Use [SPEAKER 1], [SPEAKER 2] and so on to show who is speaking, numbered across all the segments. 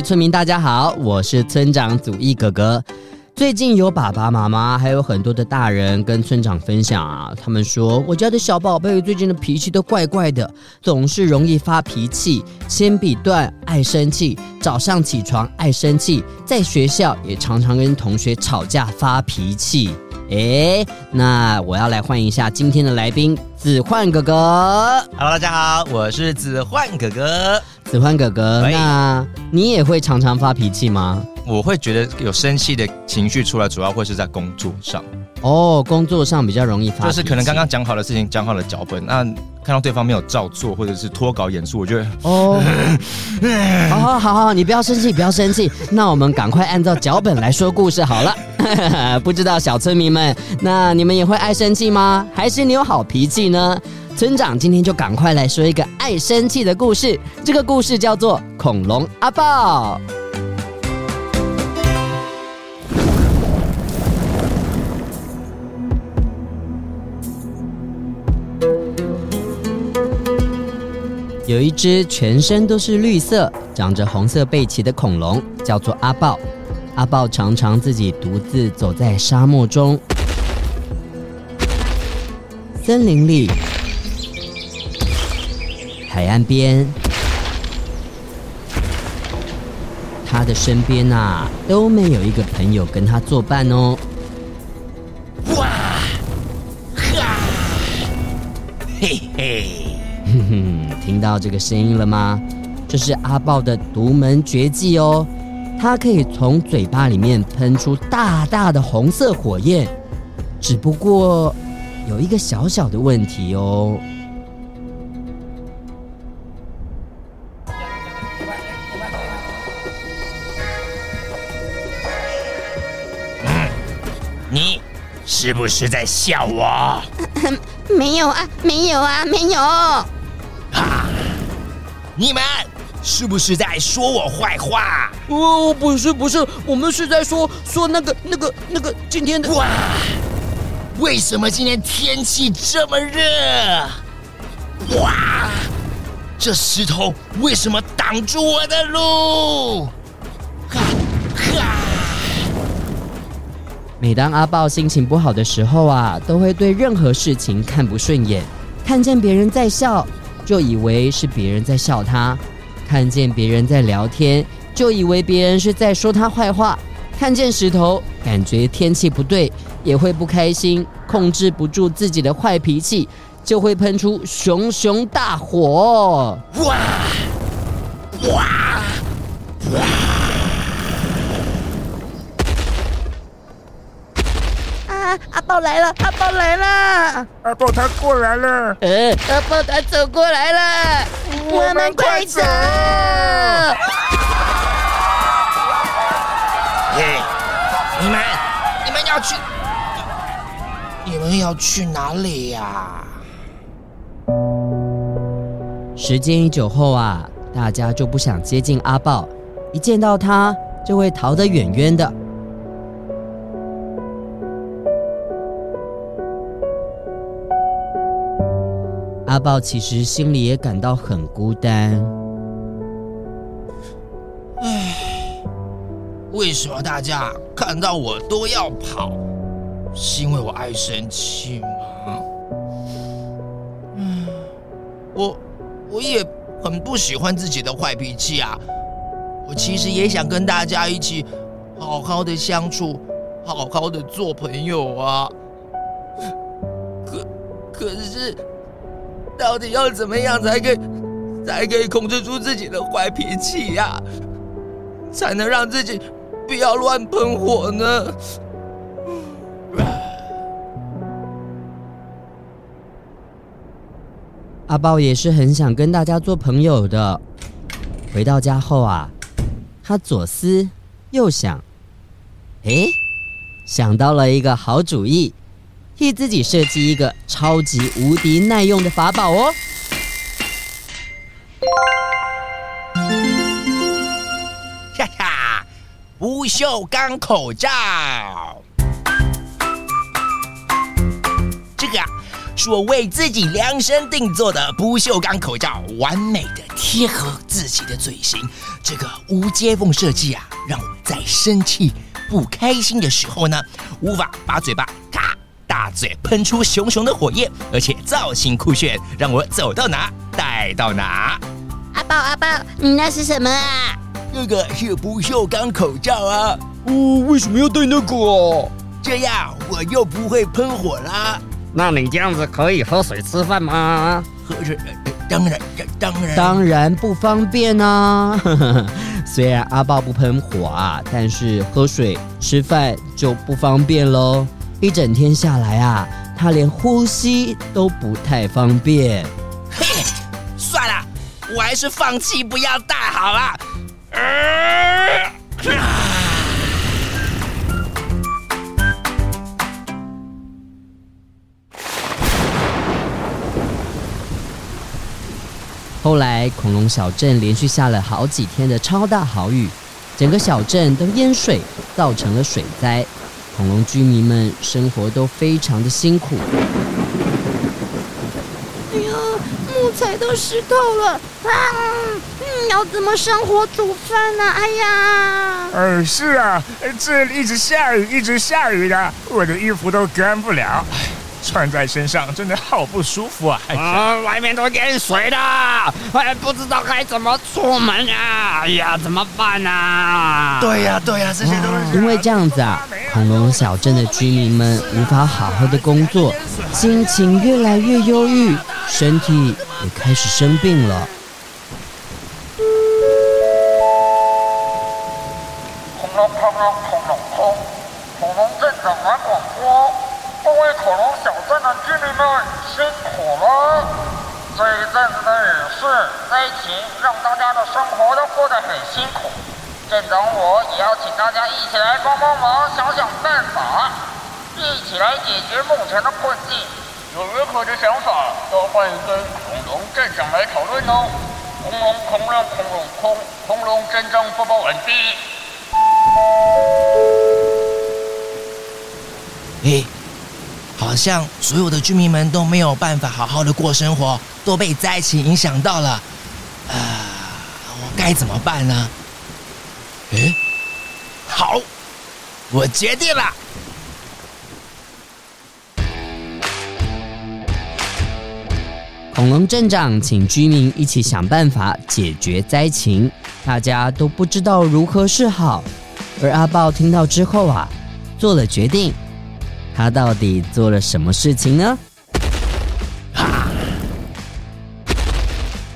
[SPEAKER 1] 村民，大家好，我是村长祖义哥哥。最近有爸爸妈妈，还有很多的大人跟村长分享啊，他们说我家的小宝贝最近的脾气都怪怪的，总是容易发脾气，铅笔断，爱生气，早上起床爱生气，在学校也常常跟同学吵架发脾气。诶，那我要来欢迎一下今天的来宾，子焕哥哥。
[SPEAKER 2] Hello，大家好，我是子焕哥哥。
[SPEAKER 1] 子焕哥哥，那你也会常常发脾气吗？
[SPEAKER 2] 我会觉得有生气的情绪出来，主要会是在工作上。
[SPEAKER 1] 哦，工作上比较容易发，
[SPEAKER 2] 就是可能刚刚讲好的事情，讲好了脚本，那 看到对方没有照做，或者是脱稿演出，我觉得哦，
[SPEAKER 1] 好好好好，你不要生气，不要生气，那我们赶快按照脚本来说故事好了。不知道小村民们，那你们也会爱生气吗？还是你有好脾气呢？村长今天就赶快来说一个爱生气的故事，这个故事叫做《恐龙阿豹》。有一只全身都是绿色、长着红色背鳍的恐龙，叫做阿豹。阿豹常常自己独自走在沙漠中、森林里、海岸边，他的身边呐、啊、都没有一个朋友跟他作伴哦。哇！哈！嘿嘿。哼哼，听到这个声音了吗？这是阿豹的独门绝技哦，它可以从嘴巴里面喷出大大的红色火焰。只不过有一个小小的问题哦。
[SPEAKER 3] 嗯，你是不是在笑我？
[SPEAKER 4] 没有啊，没有啊，没有。
[SPEAKER 3] 啊！你们是不是在说我坏话？
[SPEAKER 1] 哦，不是，不是，我们是在说说那个那个那个今天的。
[SPEAKER 3] 哇！为什么今天天气这么热？哇！这石头为什么挡住我的路？哈！哈！
[SPEAKER 1] 每当阿豹心情不好的时候啊，都会对任何事情看不顺眼，看见别人在笑。就以为是别人在笑他，看见别人在聊天，就以为别人是在说他坏话。看见石头，感觉天气不对，也会不开心，控制不住自己的坏脾气，就会喷出熊熊大火。哇哇哇！阿豹来了！阿豹来了！
[SPEAKER 5] 阿豹他过来了！
[SPEAKER 1] 呃，阿豹他走过来了！
[SPEAKER 5] 我们快走！
[SPEAKER 3] 耶！你们，你们要去？你们要去哪里呀？
[SPEAKER 1] 时间一久后啊，大家就不想接近阿豹，一见到他就会逃得远远的。阿豹其实心里也感到很孤单。
[SPEAKER 3] 唉，为什么大家看到我都要跑？是因为我爱生气吗？嗯，我我也很不喜欢自己的坏脾气啊。我其实也想跟大家一起好好的相处，好好的做朋友啊。可可是。到底要怎么样才可以才可以控制住自己的坏脾气呀？才能让自己不要乱喷火呢？
[SPEAKER 1] 阿豹也是很想跟大家做朋友的。回到家后啊他左思右想诶想到了一个好主意。替自己设计一个超级无敌耐用的法宝哦！
[SPEAKER 3] 哈哈，不锈钢口罩，这个啊。是我为自己量身定做的不锈钢口罩，完美的贴合自己的嘴型。这个无接缝设计啊，让我在生气、不开心的时候呢，无法把嘴巴大嘴喷出熊熊的火焰，而且造型酷炫，让我走到哪带到哪。
[SPEAKER 4] 阿豹阿豹，你那是什么啊？
[SPEAKER 3] 那个是不锈钢口罩啊。
[SPEAKER 5] 哦，为什么要戴那个啊？
[SPEAKER 3] 这样我又不会喷火啦。
[SPEAKER 6] 那你这样子可以喝水吃饭吗？
[SPEAKER 3] 喝水，当然，当然，
[SPEAKER 1] 当然不方便啊！虽然阿豹不喷火啊，但是喝水吃饭就不方便喽。一整天下来啊，他连呼吸都不太方便。
[SPEAKER 3] 嘿，算了，我还是放弃不要戴好了。呃
[SPEAKER 1] 后来，恐龙小镇连续下了好几天的超大豪雨，整个小镇都淹水，造成了水灾。恐龙居民们生活都非常的辛苦。
[SPEAKER 4] 哎呀，木材都湿透了，啊，嗯，要怎么生火煮饭呢？哎呀，
[SPEAKER 5] 呃，是啊，这一直下雨，一直下雨的，我的衣服都干不了。穿在身上真的好不舒服啊！
[SPEAKER 6] 啊，外面都淹水了，哎，不知道该怎么出门啊！哎呀，怎么办啊？
[SPEAKER 3] 对呀，对呀，这些都是
[SPEAKER 1] 因为这样子啊，恐龙小镇的居民们无法好好的工作，心情越来越忧郁，身体也开始生病了。
[SPEAKER 7] 阵子的雨势灾情，让大家的生活都过得很辛苦。镇长我也要请大家一起来帮帮忙，想想办法，一起来解决目前的困境。有任何的想法，都欢迎跟恐龙镇长来讨论哦。恐龙，恐龙，恐龙，恐恐龙镇长播报完毕。
[SPEAKER 3] 诶。好像所有的居民们都没有办法好好的过生活，都被灾情影响到了。啊、我该怎么办呢？诶，好，我决定了。
[SPEAKER 1] 恐龙镇长请居民一起想办法解决灾情，大家都不知道如何是好。而阿豹听到之后啊，做了决定。他到底做了什么事情呢？
[SPEAKER 3] 啊！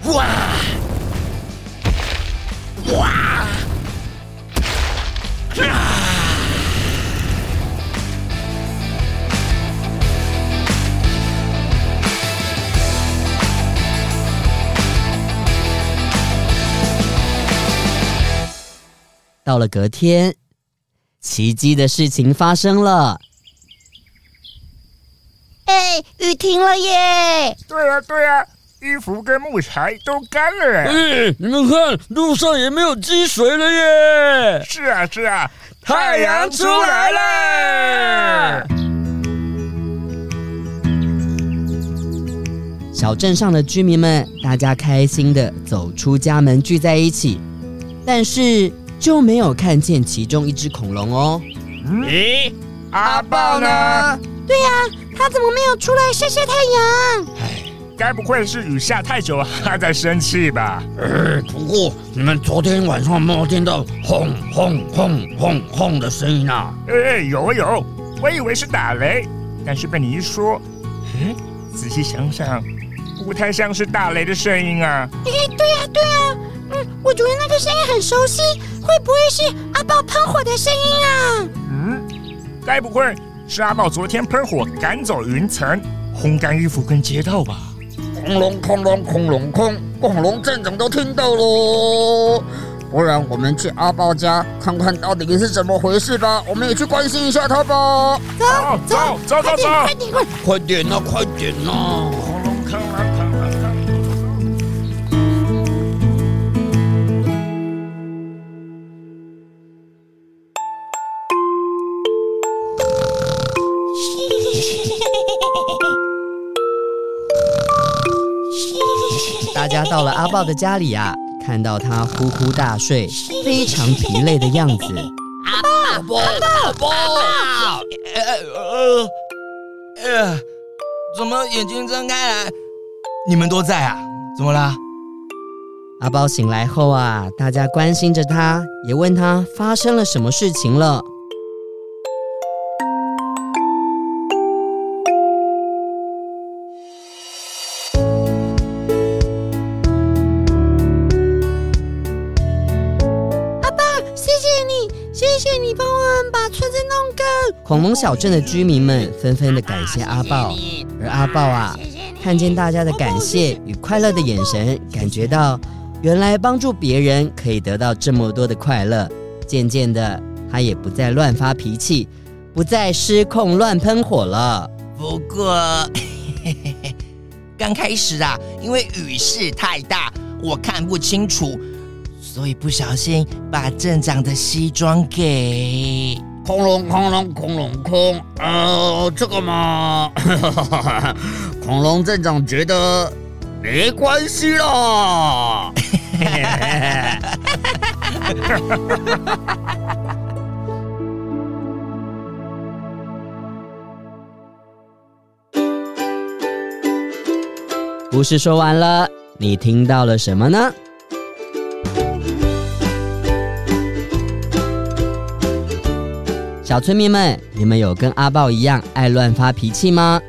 [SPEAKER 3] 哇！哇！啊！
[SPEAKER 1] 到了隔天，奇迹的事情发生了。
[SPEAKER 4] 哎，雨停了耶！
[SPEAKER 5] 对呀、啊、对呀、啊，衣服跟木材都干了。
[SPEAKER 8] 哎，你们看，路上也没有积水了耶！
[SPEAKER 5] 是啊是啊，
[SPEAKER 8] 太阳出来了！
[SPEAKER 1] 小镇上的居民们，大家开心的走出家门，聚在一起，但是就没有看见其中一只恐龙哦。
[SPEAKER 8] 咦，阿豹呢？
[SPEAKER 4] 对呀、啊。他怎么没有出来晒晒太阳？
[SPEAKER 5] 哎，该不会是雨下太久，他在生气吧？
[SPEAKER 6] 呃，不过你们昨天晚上有没有听到轰轰轰轰轰的声音啊？
[SPEAKER 5] 哎，有有，我以为是打雷，但是被你一说，嗯，仔细想想，不太像是打雷的声音啊。
[SPEAKER 4] 哎，对呀对呀，嗯，我觉得那个声音很熟悉，会不会是阿豹喷火的声音啊？
[SPEAKER 5] 嗯，该不会？是阿豹昨天喷火赶走云层，烘干衣服跟街道吧？
[SPEAKER 6] 恐龙恐龙恐龙恐恐龙镇长都听到喽。不然我们去阿豹家看看到底是怎么回事吧。我们也去关心一下他吧。
[SPEAKER 5] 走走走走走，
[SPEAKER 6] 快点快点啊快点啊！
[SPEAKER 5] 恐龙恐
[SPEAKER 1] 龙到了阿豹的家里啊，看到他呼呼大睡，非常疲累的样子。
[SPEAKER 6] 阿豹阿豹阿豹，
[SPEAKER 3] 呃呃呃，怎么眼睛睁开来？你们都在啊？怎么啦？
[SPEAKER 1] 阿豹醒来后啊，大家关心着他，也问他发生了什么事情了。
[SPEAKER 9] 谢谢你帮我们把村子弄干。
[SPEAKER 1] 恐龙小镇的居民们纷纷的感谢阿豹，而阿豹啊，看见大家的感谢与快乐的眼神，感觉到原来帮助别人可以得到这么多的快乐。渐渐的，他也不再乱发脾气，不再失控乱喷火了。
[SPEAKER 3] 不过，嘿嘿嘿，刚开始啊，因为雨势太大，我看不清楚。所以不小心把镇长的西装给
[SPEAKER 6] 恐龙恐龙恐龙空，呃，这个嘛，恐龙镇长觉得没关系啦。
[SPEAKER 1] 故事说完了，你听到了什么呢？小村民们，你们有跟阿豹一样爱乱发脾气吗？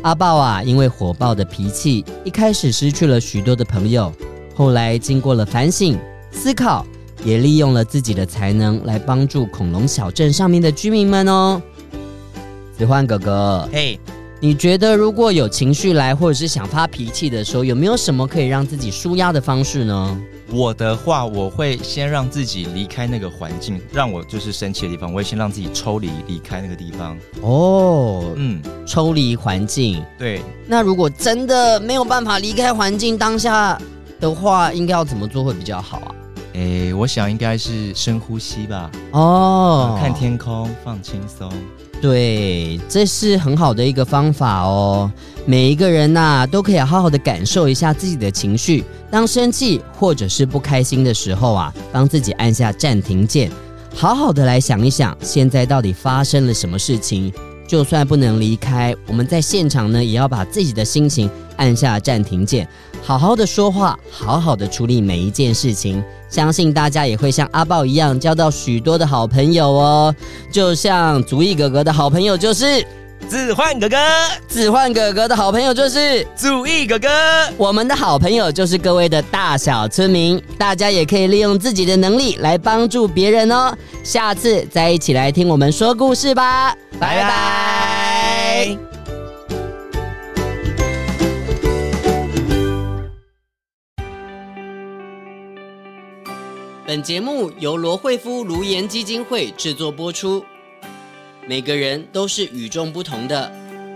[SPEAKER 1] 阿豹啊，因为火爆的脾气，一开始失去了许多的朋友，后来经过了反省、思考，也利用了自己的才能来帮助恐龙小镇上面的居民们哦。子焕哥哥，
[SPEAKER 2] 嘿，Hey,
[SPEAKER 1] 你觉得如果有情绪来，或者是想发脾气的时候，有没有什么可以让自己舒压的方式呢？
[SPEAKER 2] 我的话，我会先让自己离开那个环境，让我就是生气的地方，我会先让自己抽离，离开那个地方。
[SPEAKER 1] 哦，
[SPEAKER 2] 嗯，
[SPEAKER 1] 抽离环境。
[SPEAKER 2] 对。
[SPEAKER 1] 那如果真的没有办法离开环境当下的话，应该要怎么做会比较好啊？
[SPEAKER 2] 诶，我想应该是深呼吸吧。
[SPEAKER 1] 哦，
[SPEAKER 2] 看天空，放轻松。
[SPEAKER 1] 对，这是很好的一个方法哦。每一个人呐、啊，都可以好好的感受一下自己的情绪。当生气或者是不开心的时候啊，帮自己按下暂停键，好好的来想一想，现在到底发生了什么事情。就算不能离开，我们在现场呢，也要把自己的心情按下暂停键，好好的说话，好好的处理每一件事情。相信大家也会像阿豹一样，交到许多的好朋友哦。就像足艺哥哥的好朋友就是
[SPEAKER 2] 子焕哥哥，
[SPEAKER 1] 子焕哥哥的好朋友就是
[SPEAKER 2] 祖义哥哥。
[SPEAKER 1] 我们的好朋友就是各位的大小村民，大家也可以利用自己的能力来帮助别人哦。下次再一起来听我们说故事吧。拜拜。本节目由罗惠夫卢颜基金会制作播出。每个人都是与众不同的，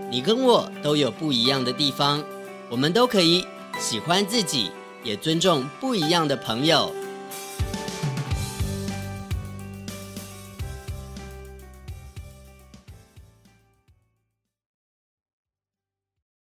[SPEAKER 1] 你跟我都有不一样的地方，我们都可以喜欢自己，也尊重不一样的朋友。